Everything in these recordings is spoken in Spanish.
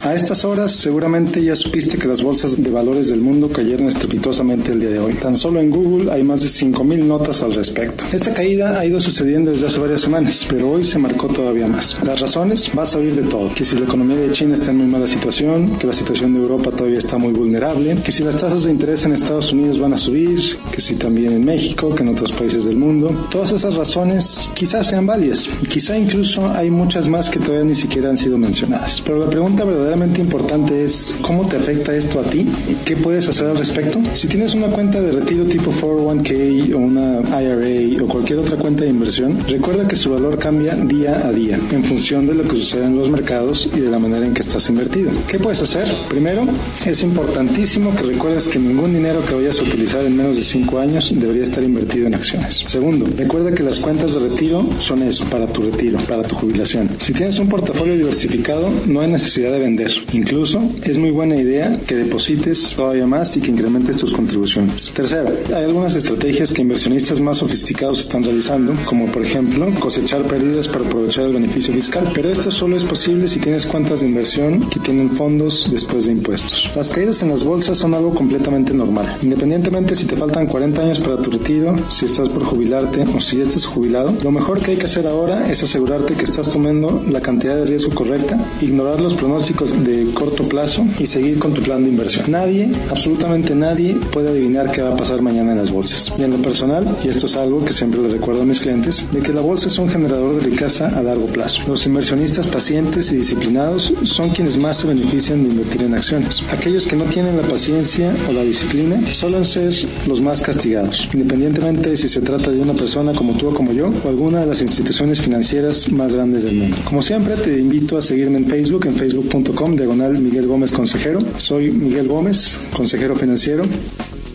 A estas horas seguramente ya supiste que las bolsas de valores del mundo cayeron estrepitosamente el día de hoy. Tan solo en Google hay más de 5.000 notas al respecto. Esta caída ha ido sucediendo desde hace varias semanas, pero hoy se marcó todavía más. Las razones, vas a oír de todo. Que si la economía de China está en muy mala situación, que la situación de Europa todavía está muy vulnerable, que si las tasas de interés en Estados Unidos van a subir, que si también en México, que en otros países del mundo. Todas esas razones quizás sean válidas y quizá incluso hay muchas más que todavía ni siquiera han sido mencionadas. Pero la pregunta verdadera verdaderamente importante es cómo te afecta esto a ti, qué puedes hacer al respecto. Si tienes una cuenta de retiro tipo 401k o una IRA o cualquier otra cuenta de inversión, recuerda que su valor cambia día a día en función de lo que sucede en los mercados y de la manera en que estás invertido. ¿Qué puedes hacer? Primero, es importantísimo que recuerdes que ningún dinero que vayas a utilizar en menos de 5 años debería estar invertido en acciones. Segundo, recuerda que las cuentas de retiro son eso, para tu retiro, para tu jubilación. Si tienes un portafolio diversificado, no hay necesidad de vender Incluso es muy buena idea que deposites todavía más y que incrementes tus contribuciones. Tercero, hay algunas estrategias que inversionistas más sofisticados están realizando, como por ejemplo cosechar pérdidas para aprovechar el beneficio fiscal. Pero esto solo es posible si tienes cuentas de inversión que tienen fondos después de impuestos. Las caídas en las bolsas son algo completamente normal. Independientemente si te faltan 40 años para tu retiro, si estás por jubilarte o si ya estás jubilado, lo mejor que hay que hacer ahora es asegurarte que estás tomando la cantidad de riesgo correcta, ignorar los pronósticos de corto plazo y seguir con tu plan de inversión. Nadie, absolutamente nadie, puede adivinar qué va a pasar mañana en las bolsas. Y en lo personal, y esto es algo que siempre le recuerdo a mis clientes, de que la bolsa es un generador de riqueza a largo plazo. Los inversionistas pacientes y disciplinados son quienes más se benefician de invertir en acciones. Aquellos que no tienen la paciencia o la disciplina suelen ser los más castigados, independientemente de si se trata de una persona como tú o como yo o alguna de las instituciones financieras más grandes del mundo. Como siempre, te invito a seguirme en Facebook, en facebook.com diagonal Miguel Gómez Consejero. Soy Miguel Gómez, consejero financiero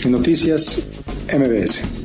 Noticias MBS.